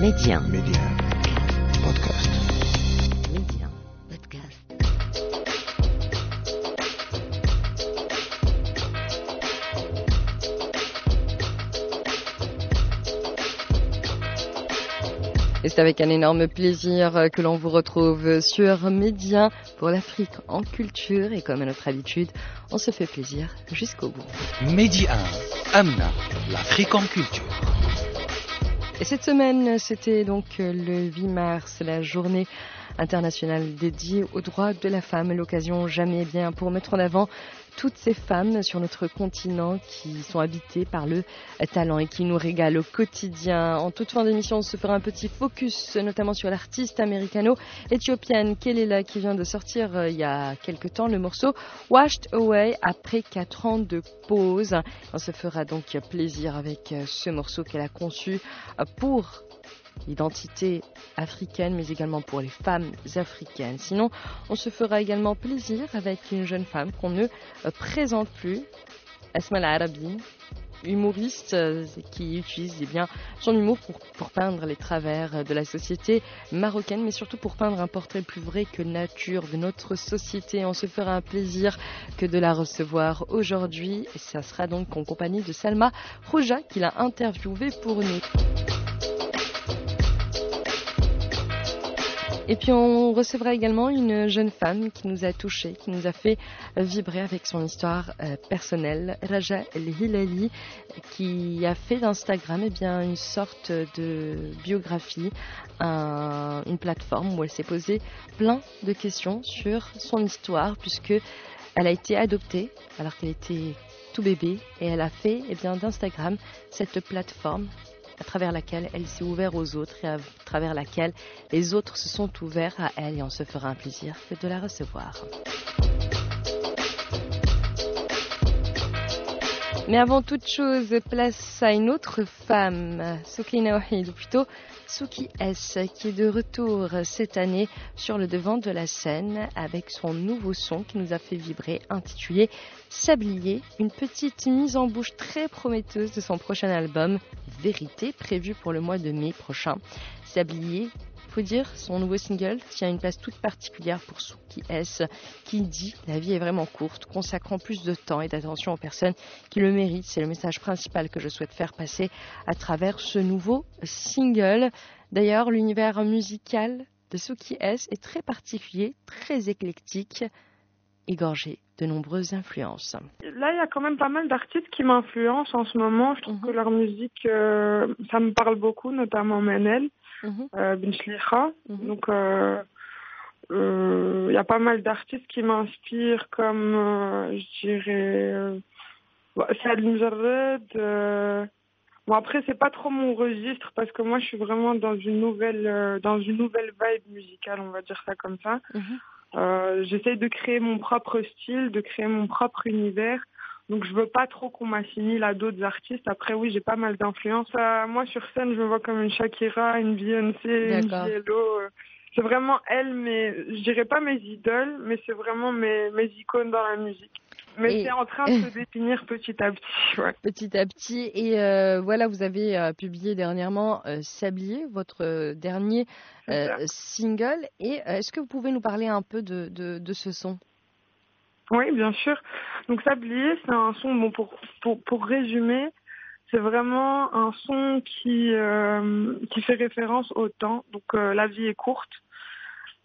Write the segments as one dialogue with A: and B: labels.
A: Média.
B: Média. Podcast.
A: Média. Podcast.
C: Et c'est avec un énorme plaisir que l'on vous retrouve sur Média pour l'Afrique en culture. Et comme à notre habitude, on se fait plaisir jusqu'au bout.
D: Mehdi 1, Amna, l'Afrique en culture.
C: Et cette semaine, c'était donc euh, le 8 mars, la journée internationale dédiée aux droits de la femme. L'occasion jamais bien pour mettre en avant toutes ces femmes sur notre continent qui sont habitées par le talent et qui nous régalent au quotidien. En toute fin d'émission, on se fera un petit focus notamment sur l'artiste américano-éthiopienne Kelela qui vient de sortir euh, il y a quelque temps le morceau Washed Away après 4 ans de pause. On se fera donc plaisir avec euh, ce morceau qu'elle a conçu euh, pour l'identité africaine, mais également pour les femmes africaines. Sinon, on se fera également plaisir avec une jeune femme qu'on ne euh, présente plus, Asma Arabi, humoriste euh, qui utilise eh bien, son humour pour, pour peindre les travers euh, de la société marocaine, mais surtout pour peindre un portrait plus vrai que nature de notre société. On se fera un plaisir que de la recevoir aujourd'hui. Et ça sera donc en compagnie de Salma Rouja qui l'a interviewée pour nous. Et puis on recevra également une jeune femme qui nous a touchés, qui nous a fait vibrer avec son histoire euh, personnelle, Raja El Hilali, qui a fait d'Instagram eh bien une sorte de biographie, un- une plateforme où elle s'est posé plein de questions sur son histoire, puisque elle a été adoptée alors qu'elle était tout bébé et elle a fait eh d'Instagram cette plateforme à travers laquelle elle s'est ouverte aux autres et à travers laquelle les autres se sont ouverts à elle et on se fera un plaisir de la recevoir. Mais avant toute chose, place à une autre femme, Soukina Wahid, ou plutôt Souki S, qui est de retour cette année sur le devant de la scène avec son nouveau son qui nous a fait vibrer, intitulé Sablier, une petite mise en bouche très prometteuse de son prochain album, Vérité, prévu pour le mois de mai prochain. Sablier, faut dire, son nouveau single tient une place toute particulière pour Souki S, qui dit la vie est vraiment courte, consacrant plus de temps et d'attention aux personnes qui le méritent. C'est le message principal que je souhaite faire passer à travers ce nouveau single. D'ailleurs, l'univers musical de Souki S est très particulier, très éclectique, égorgé de nombreuses influences.
E: Là, il y a quand même pas mal d'artistes qui m'influencent en ce moment. Je trouve
C: Mhm.
E: que leur musique, euh, ça me parle beaucoup, notamment Menel,
C: Mhm,
E: euh, Shlicha.
C: mhm.
E: Donc, euh, euh, il y a pas mal d'artistes qui m'inspirent, comme, euh, je dirais, euh, bah, Saad Mjarred. euh, Bon, après, c'est pas trop mon registre parce que moi, je suis vraiment dans une nouvelle, euh, dans une nouvelle vibe musicale, on va dire ça comme ça. Euh, J'essaye de créer mon propre style, de créer mon propre univers. Donc je veux pas trop qu'on m'assimile à d'autres artistes. Après oui, j'ai pas mal d'influence. Euh, moi sur scène, je me vois comme une Shakira, une Beyoncé, une euh. C'est vraiment elle, mais je dirais pas mes idoles, mais c'est vraiment mes, mes icônes dans la musique. Mais
C: Et-
E: c'est en train de se définir petit à petit. Ouais.
C: petit à petit. Et euh, voilà, vous avez euh, publié dernièrement euh, Sablier, votre dernier single. Et est-ce que vous pouvez nous parler un peu de, de, de ce son?
E: Oui, bien sûr. Donc Sablier, c'est un son, bon, pour, pour, pour résumer, c'est vraiment un son qui, euh, qui fait référence au temps. Donc euh, la vie est courte.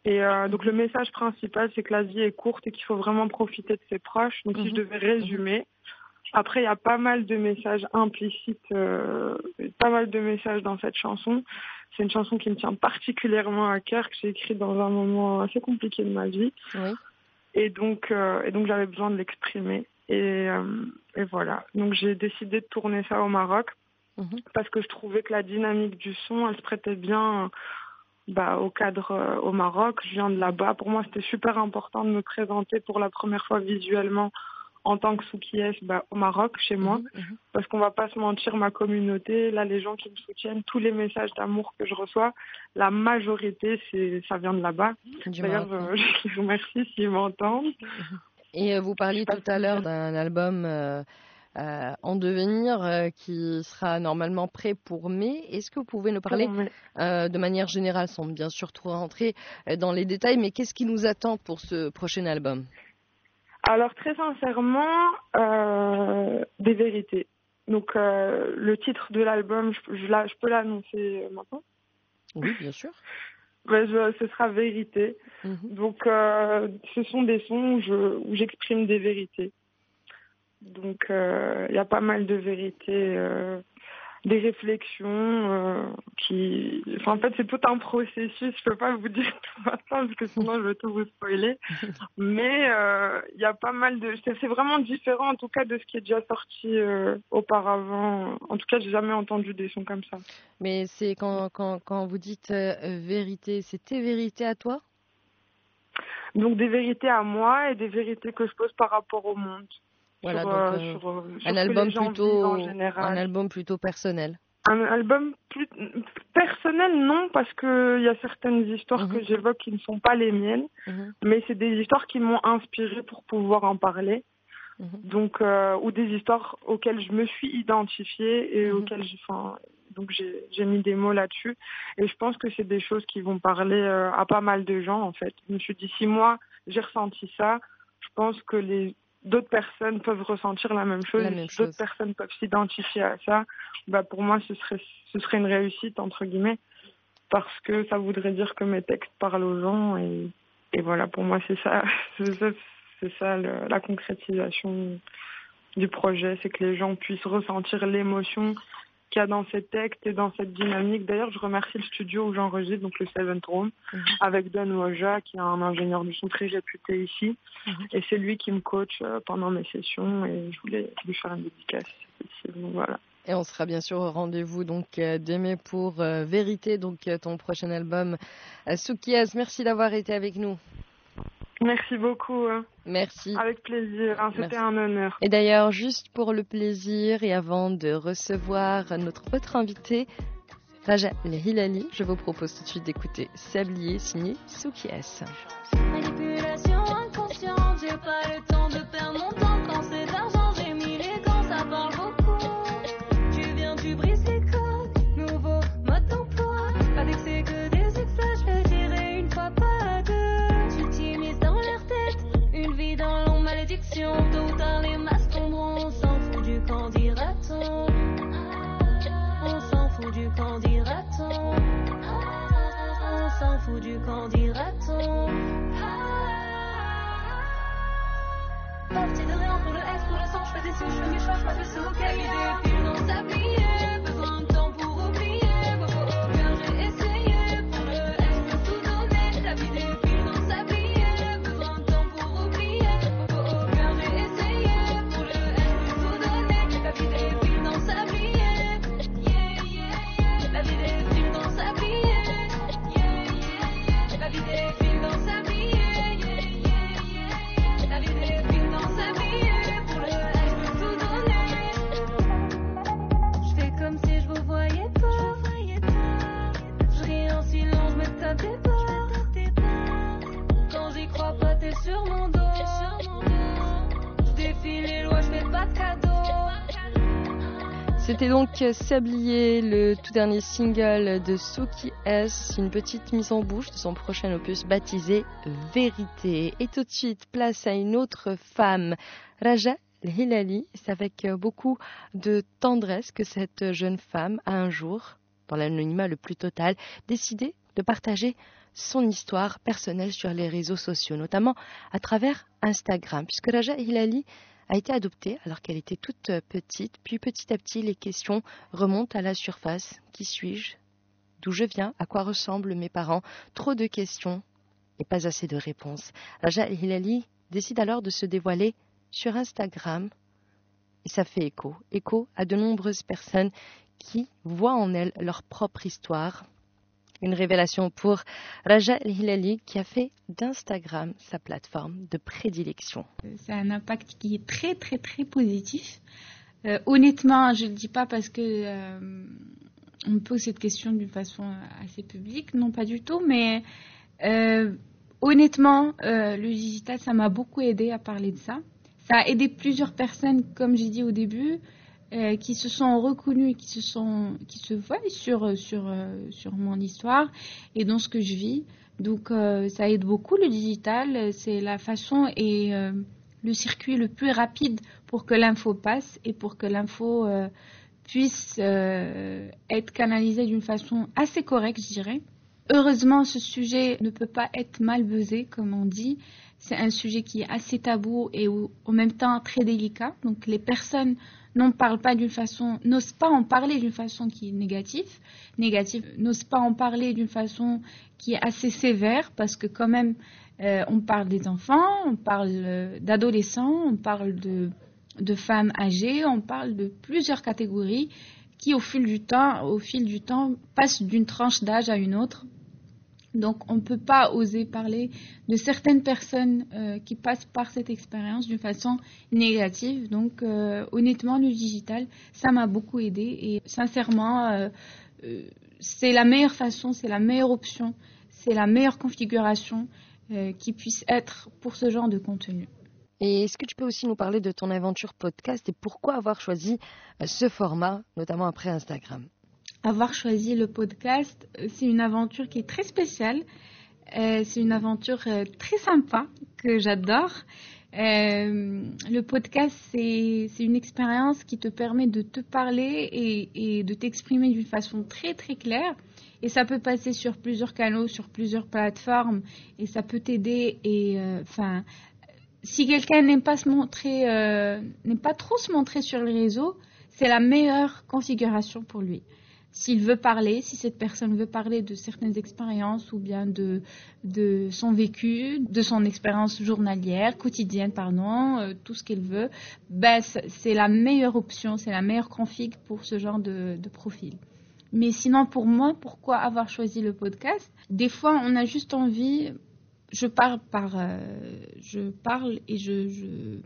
E: Et euh, donc le message principal, c'est que la vie est courte et qu'il faut vraiment profiter de ses proches. Donc si je
C: Mhm.
E: devais résumer, après il y a pas mal de messages implicites, euh, pas mal de messages dans cette chanson. C'est une chanson qui me tient particulièrement à cœur, que j'ai écrite dans un moment assez compliqué de ma vie.
C: Oui.
E: Et donc, euh, et donc j'avais besoin de l'exprimer. Et, euh, et voilà. Donc j'ai décidé de tourner ça au Maroc
C: Mhm.
E: parce que je trouvais que la dynamique du son, elle se prêtait bien euh, bah, au cadre euh, au Maroc. Je viens de là-bas. Pour moi, c'était super important de me présenter pour la première fois visuellement en tant que Soukies bah, au Maroc, chez moi.
C: Mhm, mhm.
E: Parce qu'on va pas se mentir, ma communauté, là, les gens qui me soutiennent, tous les messages d'amour que je reçois, la majorité, c'est ça vient de là-bas. D'ailleurs, euh, je les remercie s'ils m'entendent.
C: Et euh, vous parliez tout à l'heure d'un album euh, euh, en devenir qui sera normalement prêt pour mai. Est-ce que vous pouvez nous parler de manière générale, sans bien sûr trop rentrer dans les détails, mais qu'est-ce qui nous attend pour ce prochain album?
E: Alors très sincèrement, des vérités. Donc le titre de l'album, je, je, peux l'annoncer maintenant
C: Oui, bien sûr.
E: Ben, ce sera vérité. Mhm. Donc, ce sont des sons où j'exprime des vérités. Donc euh, il y a pas mal de vérités, euh, des réflexions euh, qui. Enfin, en fait, c'est tout un processus. Je peux pas vous dire tout maintenant parce que sinon je vais tout vous spoiler. Mais il y a pas mal de. C'est vraiment différent en tout cas de ce qui est déjà sorti auparavant. En tout cas, j'ai jamais entendu des sons comme ça.
C: Mais c'est quand, quand, quand vous dites vérité, c'est tes vérités à toi?
E: Donc des vérités à moi et des vérités que je pose par rapport au monde.
C: Voilà, donc, euh, euh, un album plutôt, un album plutôt personnel.
E: Un album plus personnel, non, parce que il y a certaines histoires que mhm. j'évoque qui ne sont pas les miennes, mhm. mais c'est des histoires qui m'ont inspiré pour pouvoir en parler. Mhm. Donc, euh, ou des histoires auxquelles je me suis identifiée et auxquelles enfin, donc j'ai mis des mots là-dessus. Et je pense que c'est des choses qui vont parler à pas mal de gens, en fait. Je me suis dit, si moi, j'ai ressenti ça, je pense que les d'autres personnes peuvent ressentir la même chose, d'autres personnes peuvent s'identifier à ça, bah pour moi ce serait ce serait une réussite entre guillemets parce que ça voudrait dire que mes textes parlent aux gens et, et voilà pour moi c'est ça c'est ça, la concrétisation du projet, c'est que les gens puissent ressentir l'émotion qu'il y a dans ces textes et dans cette dynamique. D'ailleurs, je remercie le studio où j'enregistre, donc le Seventh Room, mhm. avec Don Woja, qui est un ingénieur du son très réputé ici. Mhm. Et c'est lui qui me coach euh, pendant mes sessions et je voulais lui faire une dédicace voilà.
C: Et on sera bien sûr au rendez-vous donc euh, d'aimer pour euh, Vérité, donc ton prochain album Soukias. Merci d'avoir été avec nous.
E: Merci beaucoup. Hein.
C: Merci.
E: Avec plaisir, hein, c'était un honneur.
C: Et d'ailleurs, juste pour le plaisir et avant de recevoir notre autre invité, Raja Hilali, je vous propose tout de suite d'écouter Sablier signé Souki
F: ou tard les masques tomberont, on s'en fout du camp dira-t-on? On s'en fout du camp dira-t-on? On s'en fout du camp dira-t-on? Parti de rien pour le S, pour le sang, je fais des sous, je fais mes choix, je passe le sous, quelle idée, pile dans sa
C: C'était donc Sablier, le tout dernier single de Suki S, une petite mise en bouche de son prochain opus baptisé Vérité. Et tout de suite, place à une autre femme, Raja Hilali. C'est avec beaucoup de tendresse que cette jeune femme a un jour, dans l'anonymat le plus total, décidé de partager son histoire personnelle sur les réseaux sociaux, notamment à travers Instagram, puisque Raja Hilali a été adoptée alors qu'elle était toute petite, puis petit à petit les questions remontent à la surface. Qui suis-je? D'où je viens? À quoi ressemblent mes parents? Trop de questions et pas assez de réponses. Raja Hilali décide alors de se dévoiler sur Instagram et ça fait écho, écho à de nombreuses personnes qui voient en elle leur propre histoire, une révélation pour Raja Hilali qui a fait d'Instagram sa plateforme de prédilection.
G: C'est un impact qui est très très très positif. Euh, honnêtement, je ne le dis pas parce que euh, on me pose cette question d'une façon assez publique, non pas du tout, mais euh, honnêtement, le digital, ça m'a beaucoup aidé à parler de ça. ça a aidé plusieurs personnes, comme j'ai dit au début, euh, qui se sont reconnues, qui se qui se voient sur sur euh, sur mon histoire et dans ce que je vis. Donc euh, ça aide beaucoup le digital. C'est la façon et euh, le circuit le plus rapide pour que l'info passe et pour que l'info euh, puisse euh, être canalisée d'une façon assez correcte, je dirais. Heureusement, ce sujet ne peut pas être mal buzzé, comme on dit. C'est un sujet qui est assez tabou et en même temps très délicat. Donc les personnes n'en parlent pas d'une façon, n'osent pas en parler d'une façon qui est négative, négative, n'osent pas en parler d'une façon qui est assez sévère parce que quand même euh, on parle des enfants, on parle euh, d'adolescents, on parle de femmes âgées, on parle de plusieurs catégories qui au fil du temps, au fil du temps, passent d'une tranche d'âge à une autre. Donc on ne peut pas oser parler de certaines personnes euh, qui passent par cette expérience d'une façon négative. Donc euh, honnêtement, le digital, ça m'a beaucoup aidé et sincèrement, euh, c'est la meilleure façon, c'est la meilleure option, c'est la meilleure configuration qui puisse être pour ce genre de contenu.
C: Et est-ce que tu peux aussi nous parler de ton aventure podcast et pourquoi avoir choisi euh, ce format, notamment après Instagram?
G: Avoir choisi le podcast, euh, c'est une aventure qui est très spéciale. Euh, c'est une aventure très sympa que j'adore. Le podcast, c'est une expérience qui te permet de te parler et, et de t'exprimer d'une façon très très claire. Et ça peut passer sur plusieurs canaux, sur plusieurs plateformes, et ça peut t'aider. Et enfin, si quelqu'un n'aime pas se montrer, euh, n'aime pas trop se montrer sur les réseaux, c'est la meilleure configuration pour lui s'il veut parler, si cette personne veut parler de certaines expériences ou bien de, son vécu, de son expérience journalière, quotidienne, pardon, euh, tout ce qu'elle veut, ben, c'est la meilleure option, c'est la meilleure config pour ce genre de profil. Mais sinon, pour moi, pourquoi avoir choisi le podcast? Des fois, on a juste envie. Je parle par, euh, je parle et je,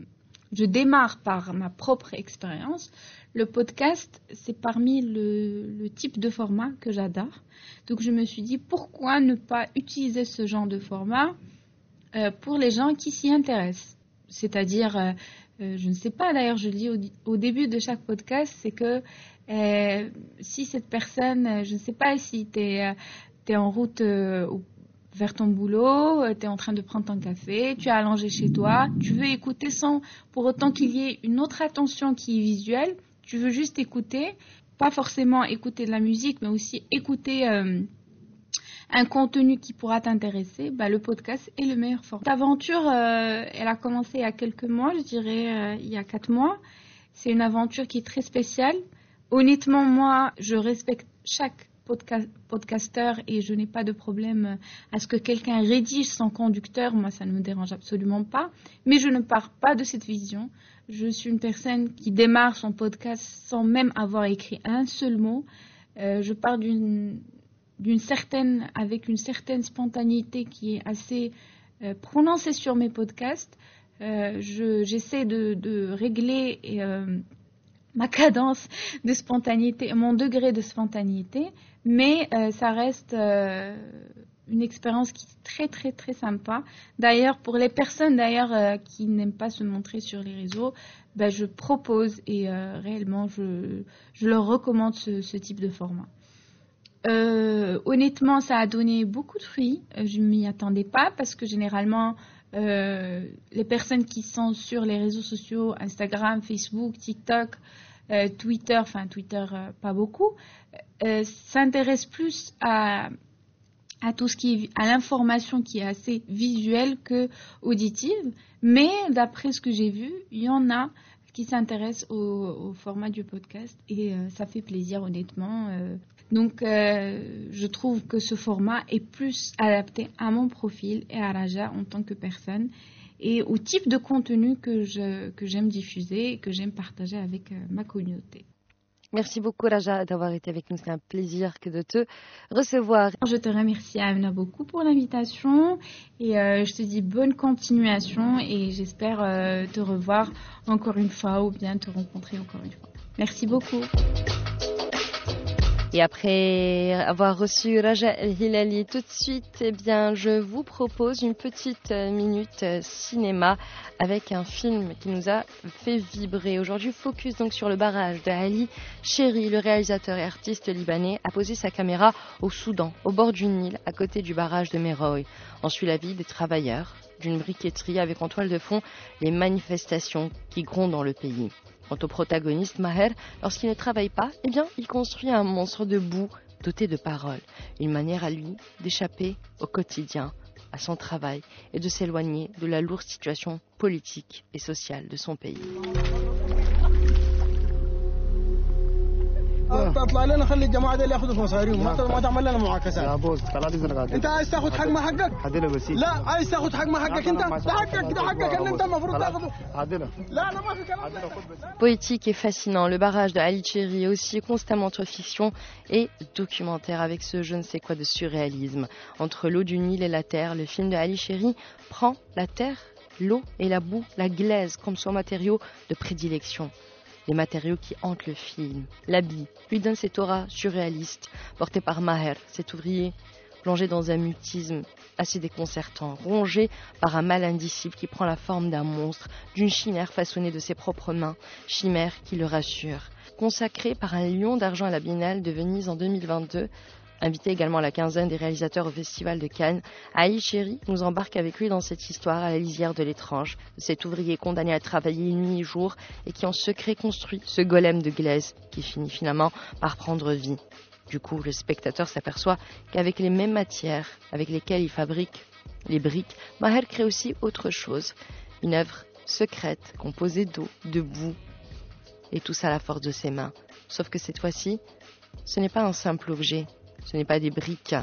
G: démarre par ma propre expérience. Le podcast, c'est parmi le, type de format que j'adore. Donc je me suis dit, pourquoi ne pas utiliser ce genre de format euh, pour les gens qui s'y intéressent? C'est-à-dire, euh, je ne sais pas, d'ailleurs, je le dis au, début de chaque podcast, c'est que si cette personne, je ne sais pas si tu es, en route au- vers ton boulot, tu es en train de prendre ton café, tu es allongé chez toi, tu veux écouter sans pour autant qu'il y ait une autre attention qui est visuelle, tu veux juste écouter, pas forcément écouter de la musique, mais aussi écouter euh, un contenu qui pourra t'intéresser, bah, le podcast est le meilleur format. Cette aventure, euh, elle a commencé il y a quelques mois, je dirais euh, il y a quatre mois. C'est une aventure qui est très spéciale. Honnêtement, moi, je respecte chaque podcasteur et je n'ai pas de problème à ce que quelqu'un rédige son conducteur. Moi, ça ne me dérange absolument pas. Mais je ne pars pas de cette vision. Je suis une personne qui démarre son podcast sans même avoir écrit un seul mot. Euh, je pars d'une certaine avec une certaine spontanéité qui est assez euh, prononcée sur mes podcasts. Euh, je- J'essaie de, de régler ma cadence de spontanéité, mon degré de spontanéité, mais euh, ça reste euh, une expérience qui est très très très sympa. D'ailleurs, pour les personnes d'ailleurs euh, qui n'aiment pas se montrer sur les réseaux, ben, je propose et réellement je, je leur recommande ce, type de format. Honnêtement, ça a donné beaucoup de fruits. Je ne m'y attendais pas parce que généralement, les personnes qui sont sur les réseaux sociaux, Instagram, Facebook, TikTok, euh, Twitter, enfin Twitter, euh, pas beaucoup, euh, s'intéressent plus à, tout ce qui est à l'information qui est assez visuelle que auditive. Mais d'après ce que j'ai vu, il y en a qui s'intéressent au, au format du podcast et ça fait plaisir honnêtement. Donc je trouve que ce format est plus adapté à mon profil et à Raja en tant que personne et au type de contenu que je que j'aime diffuser et que j'aime partager avec euh, ma communauté.
C: Merci beaucoup Raja d'avoir été avec nous. C'est un plaisir que de te recevoir.
G: Je te remercie Amna beaucoup pour l'invitation et euh, je te dis bonne continuation et j'espère euh, te revoir encore une fois ou bien te rencontrer encore une fois. Merci beaucoup.
C: Et après avoir reçu Raja Hilali tout de suite, eh je vous propose une petite minute cinéma avec un film qui nous a fait vibrer. Aujourd'hui, focus donc sur le barrage de Ali Chéri, le réalisateur et artiste libanais, a posé sa caméra au Soudan, au bord du Nil, à côté du barrage de Meroy. On suit la vie des travailleurs d'une briqueterie avec en toile de fond les manifestations qui grondent dans le pays. Quant au protagoniste Maher, lorsqu'il ne travaille pas, eh bien, il construit un monstre de boue doté de paroles, une manière à lui d'échapper au quotidien, à son travail et de s'éloigner de la lourde situation politique et sociale de son pays.
H: اطلع لنا خلي الجماعه دول ياخذوا مصاريهم ما ما تعمل لنا معاكسات
B: يا بوس خلاص اذنك
H: انت عايز تاخذ حق ما حقك
B: عدله بس
H: لا عايز تاخذ حق ما حقك انت ده حقك ده حقك ان انت المفروض تاخذه
B: عدله
H: لا لا ما في كلام
B: عدله خد بس
C: Poétique et fascinant, le barrage de Ali Cheri est aussi constamment entre fiction et documentaire avec ce je ne sais quoi de surréalisme. Entre l'eau du Nil et la terre, le film de Ali Cheri prend la terre, l'eau et la boue, la glaise comme son matériau de prédilection. Les matériaux qui hantent le film. L'habit lui donne cette aura surréaliste, portée par Maher, cet ouvrier plongé dans un mutisme assez déconcertant, rongé par un mal indicible qui prend la forme d'un monstre, d'une chimère façonnée de ses propres mains, chimère qui le rassure. Consacré par un lion d'argent à la Biennale de Venise en 2022, Invité également à la quinzaine des réalisateurs au Festival de Cannes, Ali Chéri nous embarque avec lui dans cette histoire à la lisière de l'étrange, de cet ouvrier condamné à travailler nuit et jour et qui en secret construit ce golem de glaise qui finit finalement par prendre vie. Du coup, le spectateur s'aperçoit qu'avec les mêmes matières avec lesquelles il fabrique les briques, Maher crée aussi autre chose, une œuvre secrète composée d'eau, de boue, et tout ça à la force de ses mains. Sauf que cette fois-ci, ce n'est pas un simple objet, ce n'est pas des briques,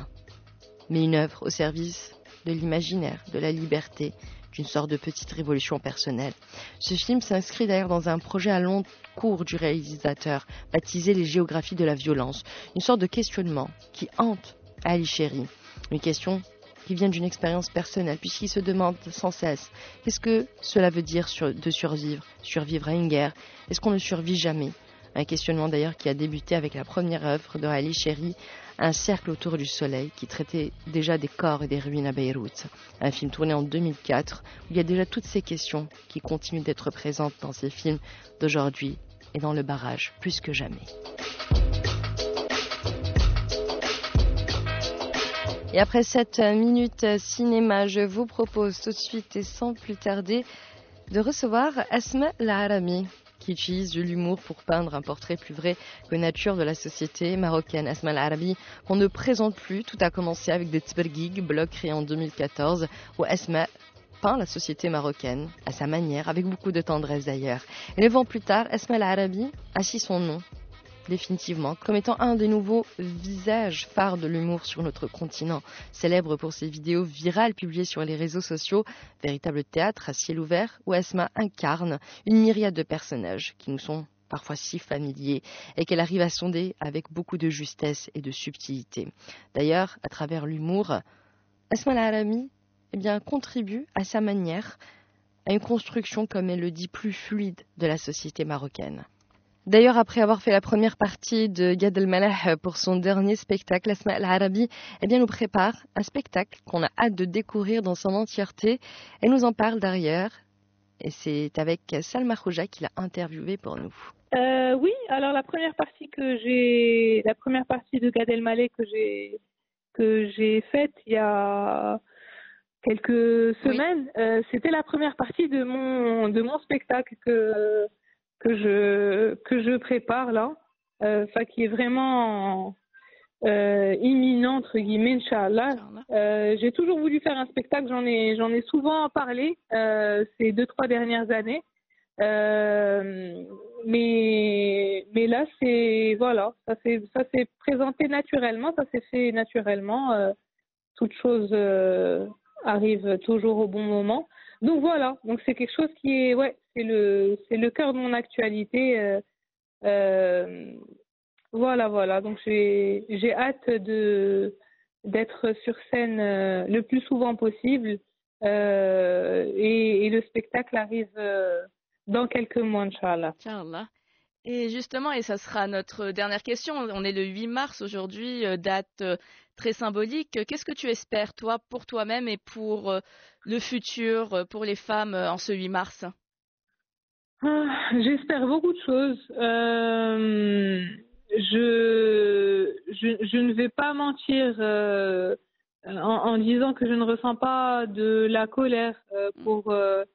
C: mais une œuvre au service de l'imaginaire, de la liberté, d'une sorte de petite révolution personnelle. Ce film s'inscrit d'ailleurs dans un projet à long cours du réalisateur, baptisé Les géographies de la violence, une sorte de questionnement qui hante Ali Chéri, une question qui vient d'une expérience personnelle, puisqu'il se demande sans cesse qu'est-ce que cela veut dire de survivre, survivre à une guerre, est-ce qu'on ne survit jamais? Un questionnement d'ailleurs qui a débuté avec la première œuvre de Ali Chéri, Un cercle autour du soleil, qui traitait déjà des corps et des ruines à Beyrouth. Un film tourné en 2004, où il y a déjà toutes ces questions qui continuent d'être présentes dans ces films d'aujourd'hui et dans le barrage, plus que jamais. Et après cette minute cinéma, je vous propose tout de suite et sans plus tarder de recevoir Asma Laharami, qui utilise de l'humour pour peindre un portrait plus vrai que nature de la société marocaine. Asma Laharami, qu'on ne présente plus, tout a commencé avec des Tzbergig, blog créé en 2014, où Asma peint la société marocaine à sa manière, avec beaucoup de tendresse d'ailleurs. Et neuf ans plus tard, Asma Laharami a son nom définitivement, comme étant un des nouveaux visages phares de l'humour sur notre continent. Célèbre pour ses vidéos virales publiées sur les réseaux sociaux, véritable théâtre à ciel ouvert, où Asma incarne une myriade de personnages qui nous sont parfois si familiers et qu'elle arrive à sonder avec beaucoup de justesse et de subtilité. D'ailleurs, à travers l'humour, Asma Laharami eh contribue à sa manière à une construction, comme elle le dit, plus fluide de la société marocaine. D'ailleurs, après avoir fait la première partie de Gad El-Maleh pour son dernier spectacle, Asma Al-Arabi, eh bien, nous prépare un spectacle qu'on a hâte de découvrir dans son entièreté. Elle nous en parle d'ailleurs. Et c'est avec Salma Khouja qu'il a interviewé pour nous.
I: Euh, oui, alors la première partie que j'ai, la première partie de Gad Elmaleh que j'ai que j'ai faite il y a quelques semaines, euh, c'était la première partie de mon de mon spectacle que que je que je prépare là, euh, enfin qui est vraiment euh, imminent entre guillemets, Inch'Allah. Euh, j'ai toujours voulu faire un spectacle, j'en ai j'en ai souvent parlé euh, ces deux trois dernières années. Mais mais là c'est voilà ça s'est ça s'est présenté naturellement ça s'est fait naturellement toute chose arrive toujours au bon moment donc voilà donc c'est quelque chose qui est ouais c'est le c'est le cœur de mon actualité euh, euh, voilà voilà donc j'ai j'ai hâte de d'être sur scène euh, le plus souvent possible et, le spectacle arrive dans quelques mois, Inch'Allah.
C: Inch'Allah.
J: Et justement, et ça sera notre dernière question, on est le 8 mars aujourd'hui, date très symbolique. Qu'est-ce que tu espères, toi, pour toi-même et pour le futur, pour les femmes en ce 8 mars?
I: Ah, J'espère beaucoup de choses. Euh, je, je, je ne vais pas mentir euh, en, en disant que je ne ressens pas de la colère euh, pour euh,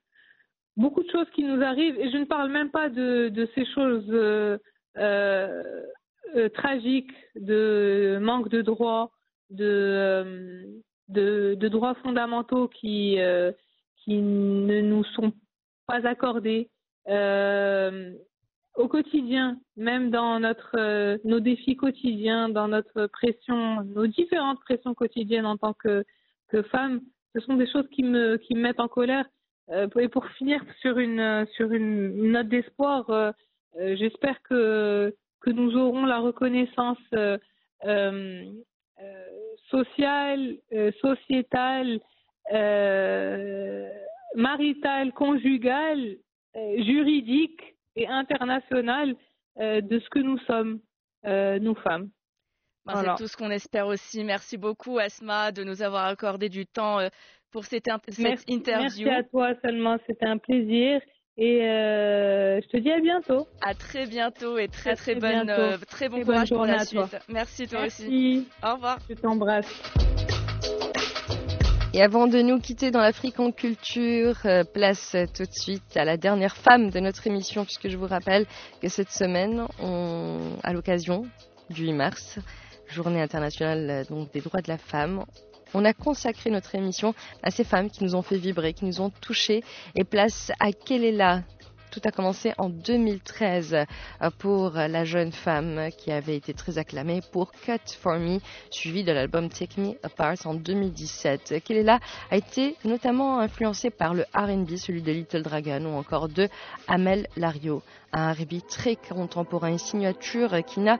I: beaucoup de choses qui nous arrivent. Et je ne parle même pas de, de ces choses tragiques, de manque de droits, de, de, de droits fondamentaux qui, qui ne nous sont pas accordés. Euh, au quotidien, même dans notre, euh, nos défis quotidiens, dans notre pression, nos différentes pressions quotidiennes en tant que, que femme, ce sont des choses qui me, qui me mettent en colère. Euh, et pour finir sur une, sur une note d'espoir, j'espère que, que nous aurons la reconnaissance sociale, sociétale, maritale, conjugale, juridique et internationale euh, de ce que nous sommes, euh, nous femmes.
J: Ben,
I: Voilà.
J: C'est tout ce qu'on espère aussi. Merci beaucoup, Asma, de nous avoir accordé du temps euh, pour cette, in- cette
I: Merci,
J: interview.
I: merci à toi, Salma, c'était un plaisir. Et euh, je te dis à bientôt.
J: À très bientôt et très très,
I: très
J: bonne, euh, très bon
I: Très bonne
J: courage pour
I: journée
J: la
I: à toi.
J: suite. Merci toi aussi.
I: Merci.
J: Au revoir.
I: Je t'embrasse.
C: Et avant de nous quitter dans l'Afrique en culture, euh, place tout de suite à la dernière femme de notre émission, puisque je vous rappelle que cette semaine, à l'occasion du 8 mars, journée internationale euh, des droits de la femme, on a consacré notre émission à ces femmes qui nous ont fait vibrer, qui nous ont touchés, et place à Kelela. Tout a commencé en 2013 euh, pour la jeune femme qui avait été très acclamée pour Cut For Me, suivi de l'album Take Me Apart en 2017. Kelela a été notamment influencée par le R&B, celui de Little Dragon ou encore de Amel Lario, un R&B très contemporain et signature qui n'a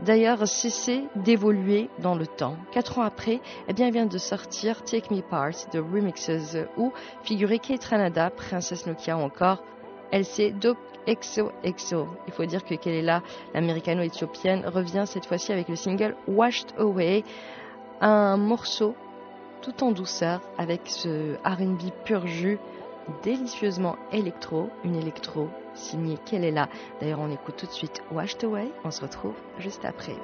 C: d'ailleurs cessé d'évoluer dans le temps. Quatre ans après, eh bien, elle vient de sortir Take Me Part de Remixes où figurait Kate Ranada, Princesse Nokia ou encore LC Dope Exo Exo. Il faut dire que Kelela, l'américano-éthiopienne, revient cette fois-ci avec le single Washed Away, un morceau tout en douceur avec ce R&B pur jus délicieusement électro, une électro signée Kelela. D'ailleurs, on écoute tout de suite Washed Away. On se retrouve juste après.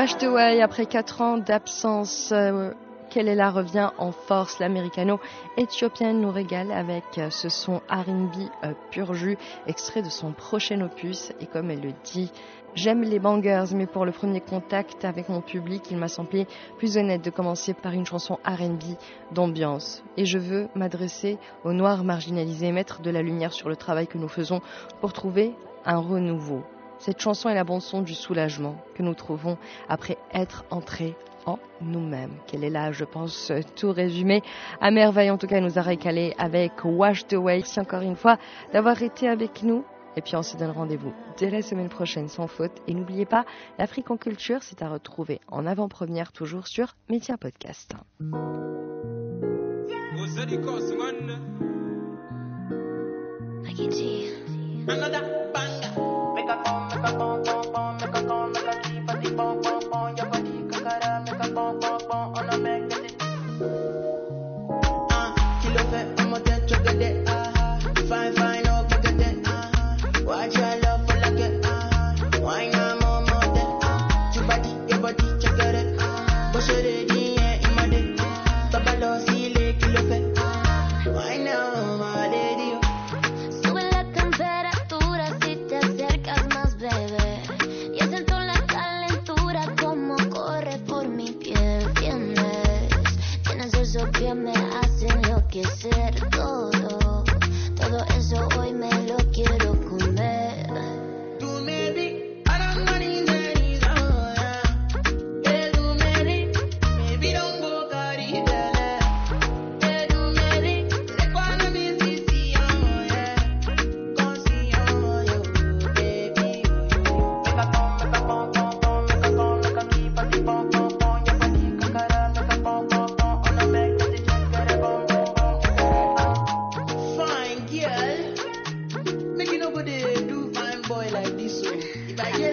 C: Washed Away, après 4 ans d'absence, euh, Kelela revient en force? L'américano-éthiopienne nous régale avec euh, ce son R&B euh, pur jus, extrait de son prochain opus. Et comme elle le dit, j'aime les bangers, mais pour le premier contact avec mon public, il m'a semblé plus honnête de commencer par une chanson R&B d'ambiance. Et je veux m'adresser aux noirs marginalisés, mettre de la lumière sur le travail que nous faisons pour trouver un renouveau. Cette chanson est la bande-son du soulagement que nous trouvons après être entrés en nous-mêmes. Quelle est là, je pense, tout résumé. À merveille, en tout cas, elle nous a récalé avec Washed Away. Merci encore une fois d'avoir été avec nous. Et puis on se donne rendez-vous dès la semaine prochaine sans faute. Et n'oubliez pas, l'Afrique en culture, c'est à retrouver en avant-première toujours sur Média Podcast.
K: Detalle